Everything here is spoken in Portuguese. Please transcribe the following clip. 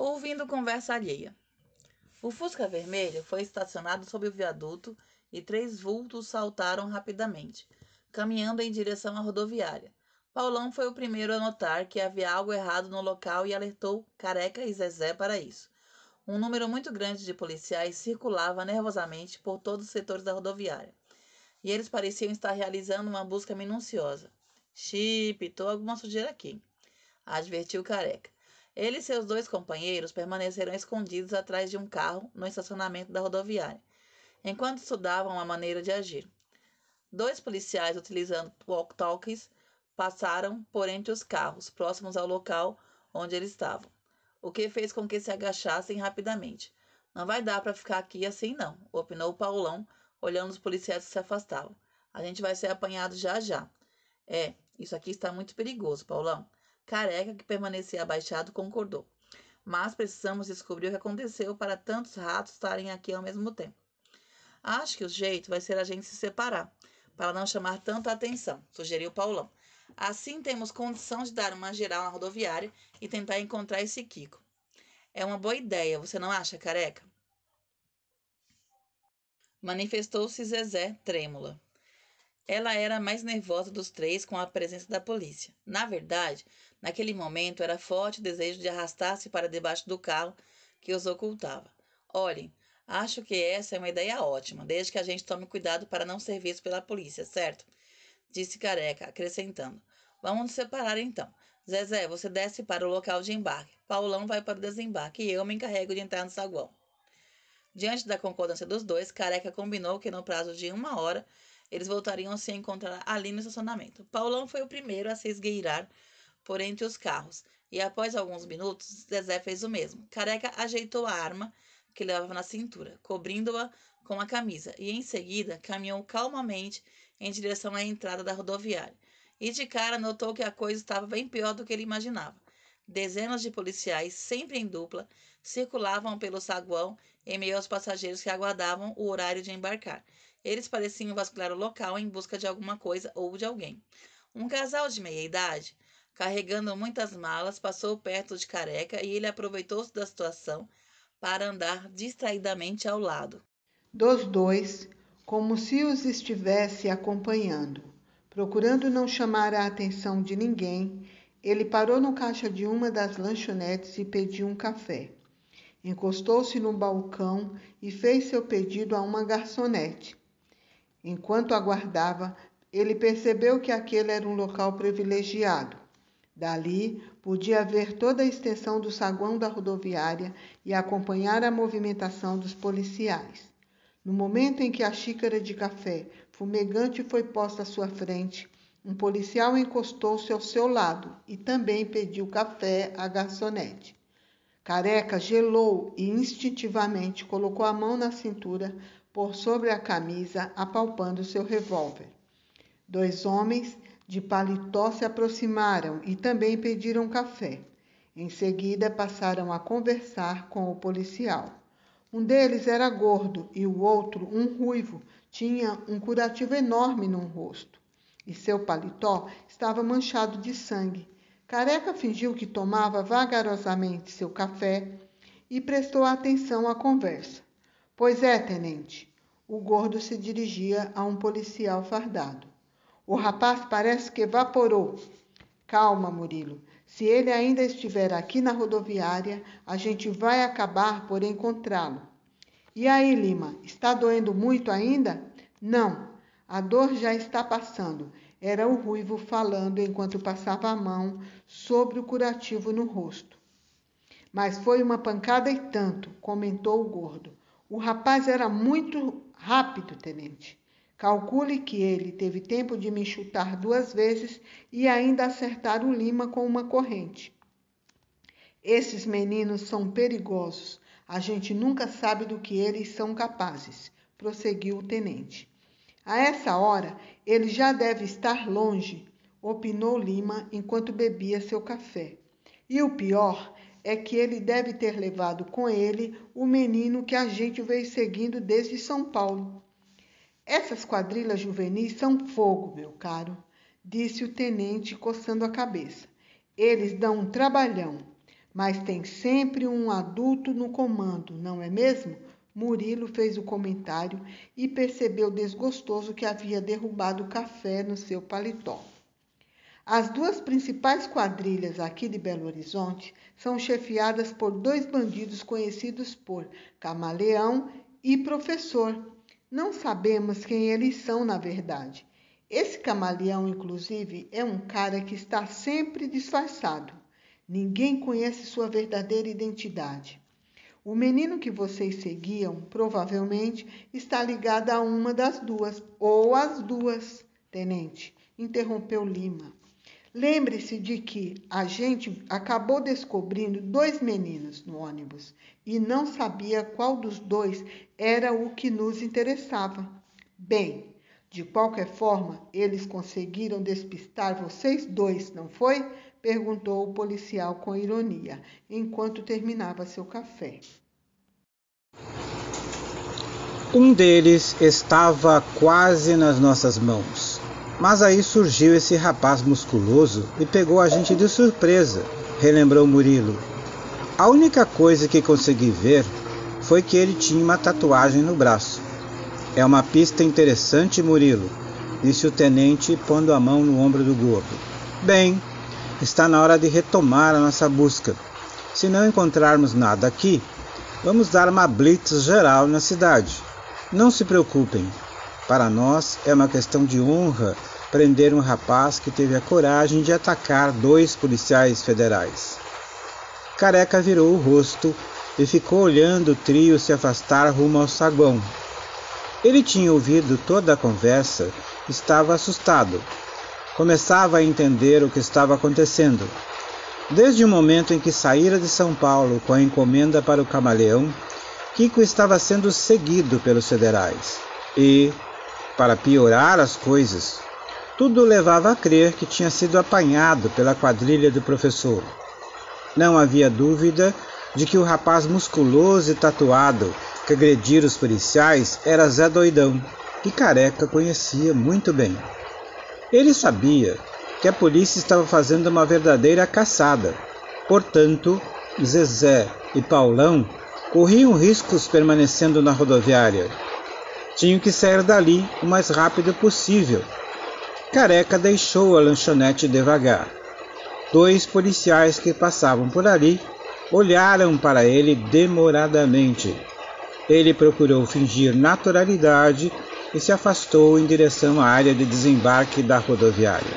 ouvindo conversa alheia. O Fusca vermelho foi estacionado sob o viaduto e três vultos saltaram rapidamente, caminhando em direção à rodoviária. Paulão foi o primeiro a notar que havia algo errado no local e alertou Careca e Zezé para isso. Um número muito grande de policiais circulava nervosamente por todos os setores da rodoviária. E eles pareciam estar realizando uma busca minuciosa. Chip, tô alguma sujeira aqui, advertiu Careca. Ele e seus dois companheiros permaneceram escondidos atrás de um carro no estacionamento da rodoviária, enquanto estudavam a maneira de agir. Dois policiais, utilizando walk-talkies, passaram por entre os carros, próximos ao local onde eles estavam, o que fez com que se agachassem rapidamente. Não vai dar para ficar aqui assim, não, opinou Paulão, olhando os policiais que se afastavam. A gente vai ser apanhado já já. É, isso aqui está muito perigoso, Paulão. Careca, que permanecia abaixado, concordou. Mas precisamos descobrir o que aconteceu para tantos ratos estarem aqui ao mesmo tempo. Acho que o jeito vai ser a gente se separar, para não chamar tanta atenção, sugeriu Paulão. Assim temos condição de dar uma geral na rodoviária e tentar encontrar esse Kiko. É uma boa ideia, você não acha, careca? Manifestou-se Zezé, trêmula. Ela era a mais nervosa dos três com a presença da polícia. Na verdade, naquele momento era forte o desejo de arrastar-se para debaixo do carro que os ocultava. Olhem, acho que essa é uma ideia ótima, desde que a gente tome cuidado para não ser visto pela polícia, certo? Disse Careca, acrescentando. Vamos nos separar então. Zezé, você desce para o local de embarque. Paulão vai para o desembarque e eu me encarrego de entrar no saguão. Diante da concordância dos dois, Careca combinou que no prazo de uma hora eles voltariam a se encontrar ali no estacionamento. Paulão foi o primeiro a se esgueirar por entre os carros, e após alguns minutos, Zezé fez o mesmo. Careca ajeitou a arma que levava na cintura, cobrindo-a com a camisa, e em seguida caminhou calmamente em direção à entrada da rodoviária e de cara notou que a coisa estava bem pior do que ele imaginava. Dezenas de policiais, sempre em dupla, circulavam pelo saguão em meio aos passageiros que aguardavam o horário de embarcar. Eles pareciam vasculhar o local em busca de alguma coisa ou de alguém. Um casal de meia idade, carregando muitas malas, passou perto de Careca e ele aproveitou-se da situação para andar distraidamente ao lado. Dos dois, como se os estivesse acompanhando. Procurando não chamar a atenção de ninguém, ele parou no caixa de uma das lanchonetes e pediu um café. Encostou-se no balcão e fez seu pedido a uma garçonete. Enquanto aguardava, ele percebeu que aquele era um local privilegiado. Dali, podia ver toda a extensão do saguão da rodoviária e acompanhar a movimentação dos policiais. No momento em que a xícara de café fumegante foi posta à sua frente. Um policial encostou-se ao seu lado e também pediu café à garçonete. Careca gelou e instintivamente colocou a mão na cintura por sobre a camisa, apalpando seu revólver. Dois homens de paletó se aproximaram e também pediram café. Em seguida, passaram a conversar com o policial. Um deles era gordo e o outro, um ruivo, tinha um curativo enorme no rosto e seu paletó estava manchado de sangue. Careca fingiu que tomava vagarosamente seu café e prestou atenção à conversa. Pois é, tenente. O gordo se dirigia a um policial fardado. O rapaz parece que evaporou. Calma, Murilo. Se ele ainda estiver aqui na rodoviária, a gente vai acabar por encontrá-lo. E aí, Lima, está doendo muito ainda? Não, a dor já está passando. Era o ruivo falando enquanto passava a mão sobre o curativo no rosto. Mas foi uma pancada e tanto, comentou o gordo. O rapaz era muito rápido, tenente. Calcule que ele teve tempo de me chutar duas vezes e ainda acertar o Lima com uma corrente. Esses meninos são perigosos. A gente nunca sabe do que eles são capazes, prosseguiu o tenente. A essa hora, ele já deve estar longe, opinou Lima enquanto bebia seu café. E o pior é que ele deve ter levado com ele o menino que a gente veio seguindo desde São Paulo. Essas quadrilhas juvenis são fogo, meu caro, disse o tenente coçando a cabeça. Eles dão um trabalhão. Mas tem sempre um adulto no comando, não é mesmo? Murilo fez o comentário e percebeu desgostoso que havia derrubado o café no seu paletó. As duas principais quadrilhas aqui de Belo Horizonte são chefiadas por dois bandidos conhecidos por Camaleão e Professor. Não sabemos quem eles são, na verdade. Esse camaleão, inclusive, é um cara que está sempre disfarçado. Ninguém conhece sua verdadeira identidade. O menino que vocês seguiam provavelmente está ligado a uma das duas, ou as duas, tenente, interrompeu Lima. Lembre-se de que a gente acabou descobrindo dois meninos no ônibus e não sabia qual dos dois era o que nos interessava. Bem, de qualquer forma, eles conseguiram despistar vocês dois, não foi? perguntou o policial com ironia, enquanto terminava seu café. Um deles estava quase nas nossas mãos. Mas aí surgiu esse rapaz musculoso e pegou a gente de surpresa, relembrou Murilo. A única coisa que consegui ver foi que ele tinha uma tatuagem no braço. É uma pista interessante, Murilo, disse o tenente, pondo a mão no ombro do gordo. Bem, está na hora de retomar a nossa busca. Se não encontrarmos nada aqui, vamos dar uma blitz geral na cidade. Não se preocupem, para nós é uma questão de honra prender um rapaz que teve a coragem de atacar dois policiais federais. Careca virou o rosto e ficou olhando o trio se afastar rumo ao saguão, ele tinha ouvido toda a conversa, estava assustado. Começava a entender o que estava acontecendo. Desde o momento em que saíra de São Paulo com a encomenda para o camaleão, Kiko estava sendo seguido pelos federais. E, para piorar as coisas, tudo levava a crer que tinha sido apanhado pela quadrilha do professor. Não havia dúvida de que o rapaz musculoso e tatuado que agredira os policiais era Zé Doidão, que Careca conhecia muito bem. Ele sabia que a polícia estava fazendo uma verdadeira caçada. Portanto, Zezé e Paulão corriam riscos permanecendo na rodoviária. Tinham que sair dali o mais rápido possível. Careca deixou a lanchonete devagar. Dois policiais que passavam por ali olharam para ele demoradamente. Ele procurou fingir naturalidade e se afastou em direção à área de desembarque da rodoviária.